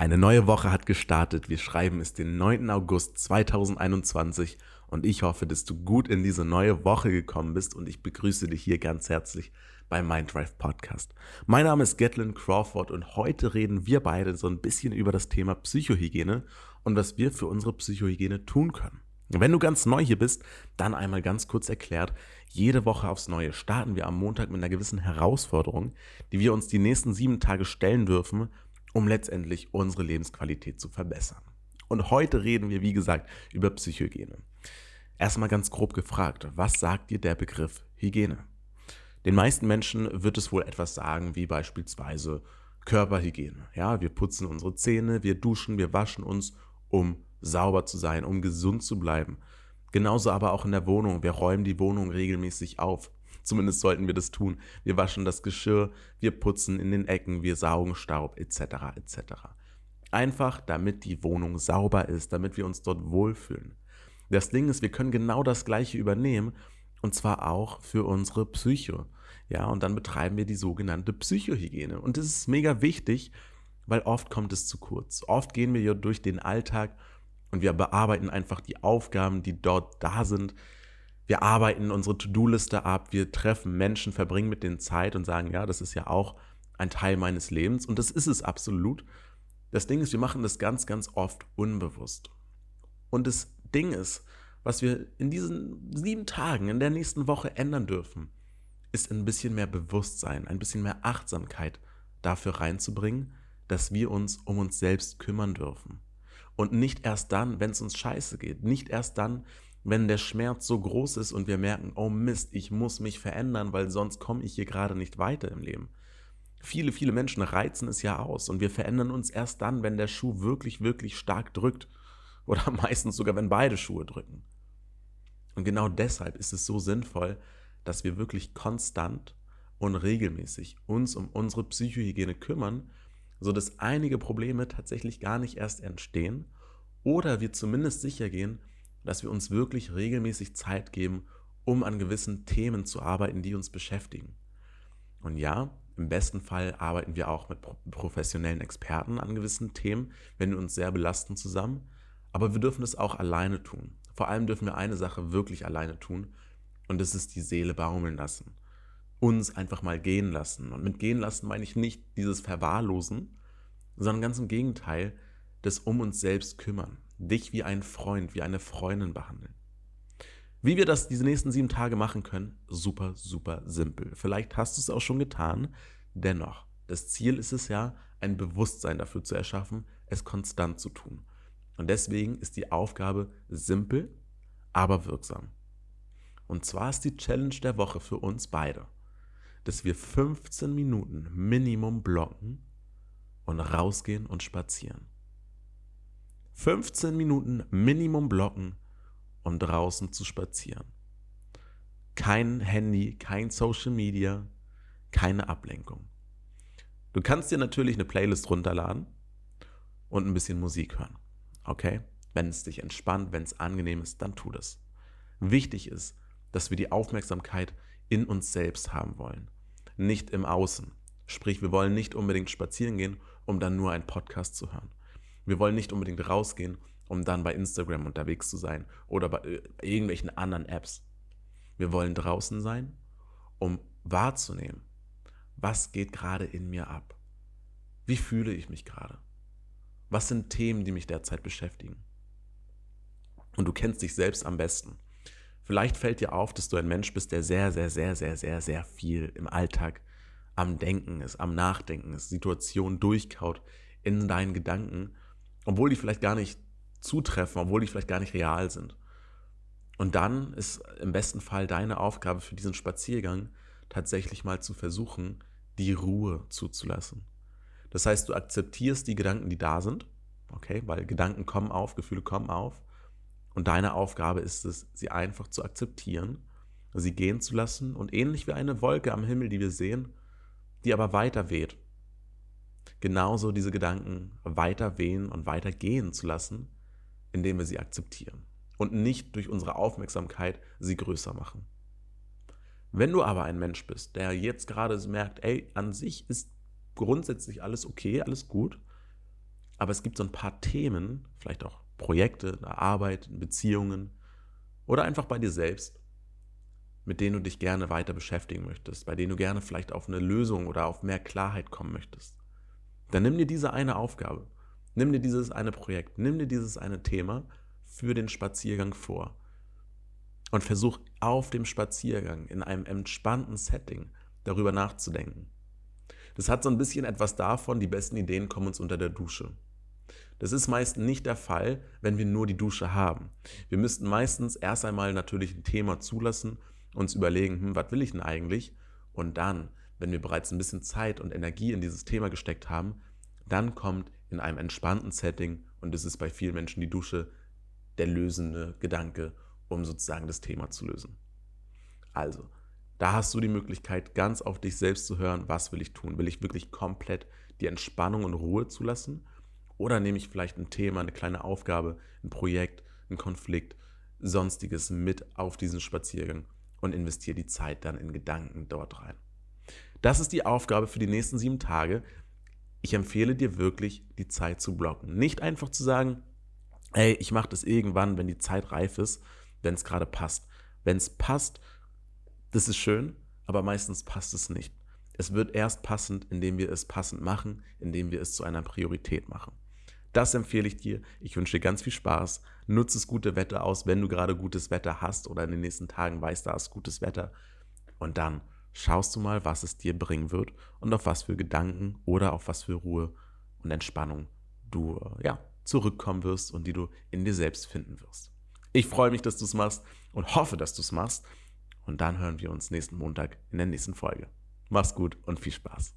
Eine neue Woche hat gestartet. Wir schreiben es den 9. August 2021 und ich hoffe, dass du gut in diese neue Woche gekommen bist und ich begrüße dich hier ganz herzlich beim Minddrive Podcast. Mein Name ist Gatlin Crawford und heute reden wir beide so ein bisschen über das Thema Psychohygiene und was wir für unsere Psychohygiene tun können. Wenn du ganz neu hier bist, dann einmal ganz kurz erklärt, jede Woche aufs Neue starten wir am Montag mit einer gewissen Herausforderung, die wir uns die nächsten sieben Tage stellen dürfen, um letztendlich unsere Lebensqualität zu verbessern. Und heute reden wir, wie gesagt, über Psychohygiene. Erstmal ganz grob gefragt, was sagt dir der Begriff Hygiene? Den meisten Menschen wird es wohl etwas sagen, wie beispielsweise Körperhygiene. Ja, wir putzen unsere Zähne, wir duschen, wir waschen uns, um sauber zu sein, um gesund zu bleiben. Genauso aber auch in der Wohnung. Wir räumen die Wohnung regelmäßig auf. Zumindest sollten wir das tun. Wir waschen das Geschirr, wir putzen in den Ecken, wir saugen Staub etc. etc. Einfach damit die Wohnung sauber ist, damit wir uns dort wohlfühlen. Das Ding ist, wir können genau das gleiche übernehmen und zwar auch für unsere Psyche. Ja, und dann betreiben wir die sogenannte Psychohygiene. Und das ist mega wichtig, weil oft kommt es zu kurz. Oft gehen wir ja durch den Alltag und wir bearbeiten einfach die Aufgaben, die dort da sind, wir arbeiten unsere To-Do-Liste ab, wir treffen Menschen, verbringen mit denen Zeit und sagen, ja, das ist ja auch ein Teil meines Lebens und das ist es absolut. Das Ding ist, wir machen das ganz, ganz oft unbewusst. Und das Ding ist, was wir in diesen sieben Tagen, in der nächsten Woche ändern dürfen, ist ein bisschen mehr Bewusstsein, ein bisschen mehr Achtsamkeit dafür reinzubringen, dass wir uns um uns selbst kümmern dürfen. Und nicht erst dann, wenn es uns scheiße geht, nicht erst dann, wenn der Schmerz so groß ist und wir merken, oh Mist, ich muss mich verändern, weil sonst komme ich hier gerade nicht weiter im Leben. Viele, viele Menschen reizen es ja aus und wir verändern uns erst dann, wenn der Schuh wirklich, wirklich stark drückt. Oder meistens sogar, wenn beide Schuhe drücken. Und genau deshalb ist es so sinnvoll, dass wir wirklich konstant und regelmäßig uns um unsere Psychohygiene kümmern, sodass einige Probleme tatsächlich gar nicht erst entstehen oder wir zumindest sicher gehen, dass wir uns wirklich regelmäßig Zeit geben, um an gewissen Themen zu arbeiten, die uns beschäftigen. Und ja, im besten Fall arbeiten wir auch mit professionellen Experten an gewissen Themen, wenn wir uns sehr belasten zusammen. Aber wir dürfen es auch alleine tun. Vor allem dürfen wir eine Sache wirklich alleine tun. Und das ist die Seele baumeln lassen. Uns einfach mal gehen lassen. Und mit gehen lassen meine ich nicht dieses Verwahrlosen, sondern ganz im Gegenteil, das um uns selbst kümmern dich wie ein Freund, wie eine Freundin behandeln. Wie wir das diese nächsten sieben Tage machen können, super, super simpel. Vielleicht hast du es auch schon getan. Dennoch, das Ziel ist es ja, ein Bewusstsein dafür zu erschaffen, es konstant zu tun. Und deswegen ist die Aufgabe simpel, aber wirksam. Und zwar ist die Challenge der Woche für uns beide, dass wir 15 Minuten Minimum blocken und rausgehen und spazieren. 15 Minuten Minimum blocken, um draußen zu spazieren. Kein Handy, kein Social Media, keine Ablenkung. Du kannst dir natürlich eine Playlist runterladen und ein bisschen Musik hören. Okay? Wenn es dich entspannt, wenn es angenehm ist, dann tu das. Wichtig ist, dass wir die Aufmerksamkeit in uns selbst haben wollen, nicht im Außen. Sprich, wir wollen nicht unbedingt spazieren gehen, um dann nur einen Podcast zu hören. Wir wollen nicht unbedingt rausgehen, um dann bei Instagram unterwegs zu sein oder bei äh, irgendwelchen anderen Apps. Wir wollen draußen sein, um wahrzunehmen, was geht gerade in mir ab. Wie fühle ich mich gerade? Was sind Themen, die mich derzeit beschäftigen? Und du kennst dich selbst am besten. Vielleicht fällt dir auf, dass du ein Mensch bist, der sehr, sehr, sehr, sehr, sehr, sehr viel im Alltag am Denken ist, am Nachdenken ist, Situationen durchkaut in deinen Gedanken obwohl die vielleicht gar nicht zutreffen, obwohl die vielleicht gar nicht real sind. Und dann ist im besten Fall deine Aufgabe für diesen Spaziergang tatsächlich mal zu versuchen, die Ruhe zuzulassen. Das heißt, du akzeptierst die Gedanken, die da sind, okay, weil Gedanken kommen auf, Gefühle kommen auf. Und deine Aufgabe ist es, sie einfach zu akzeptieren, sie gehen zu lassen und ähnlich wie eine Wolke am Himmel, die wir sehen, die aber weiter weht genauso diese Gedanken weiter wehen und weiter gehen zu lassen, indem wir sie akzeptieren und nicht durch unsere Aufmerksamkeit sie größer machen. Wenn du aber ein Mensch bist, der jetzt gerade merkt, ey, an sich ist grundsätzlich alles okay, alles gut, Aber es gibt so ein paar Themen, vielleicht auch Projekte, Arbeit, Beziehungen oder einfach bei dir selbst, mit denen du dich gerne weiter beschäftigen möchtest, bei denen du gerne vielleicht auf eine Lösung oder auf mehr Klarheit kommen möchtest. Dann nimm dir diese eine Aufgabe, nimm dir dieses eine Projekt, nimm dir dieses eine Thema für den Spaziergang vor und versuch auf dem Spaziergang in einem entspannten Setting darüber nachzudenken. Das hat so ein bisschen etwas davon, die besten Ideen kommen uns unter der Dusche. Das ist meist nicht der Fall, wenn wir nur die Dusche haben. Wir müssten meistens erst einmal natürlich ein Thema zulassen, uns überlegen, hm, was will ich denn eigentlich? Und dann, wenn wir bereits ein bisschen Zeit und Energie in dieses Thema gesteckt haben, dann kommt in einem entspannten Setting, und das ist bei vielen Menschen die Dusche, der lösende Gedanke um sozusagen das Thema zu lösen. Also, da hast du die Möglichkeit, ganz auf dich selbst zu hören, was will ich tun? Will ich wirklich komplett die Entspannung und Ruhe zulassen? Oder nehme ich vielleicht ein Thema, eine kleine Aufgabe, ein Projekt, ein Konflikt, sonstiges mit auf diesen Spaziergang und investiere die Zeit dann in Gedanken dort rein? Das ist die Aufgabe für die nächsten sieben Tage. Ich empfehle dir wirklich, die Zeit zu blocken. Nicht einfach zu sagen, ey, ich mache das irgendwann, wenn die Zeit reif ist, wenn es gerade passt. Wenn es passt, das ist schön, aber meistens passt es nicht. Es wird erst passend, indem wir es passend machen, indem wir es zu einer Priorität machen. Das empfehle ich dir. Ich wünsche dir ganz viel Spaß. Nutze das gute Wetter aus, wenn du gerade gutes Wetter hast oder in den nächsten Tagen weißt, da ist gutes Wetter. Und dann schaust du mal, was es dir bringen wird und auf was für Gedanken oder auf was für Ruhe und Entspannung du ja, zurückkommen wirst und die du in dir selbst finden wirst. Ich freue mich, dass du es machst und hoffe, dass du es machst. Und dann hören wir uns nächsten Montag in der nächsten Folge. Mach's gut und viel Spaß.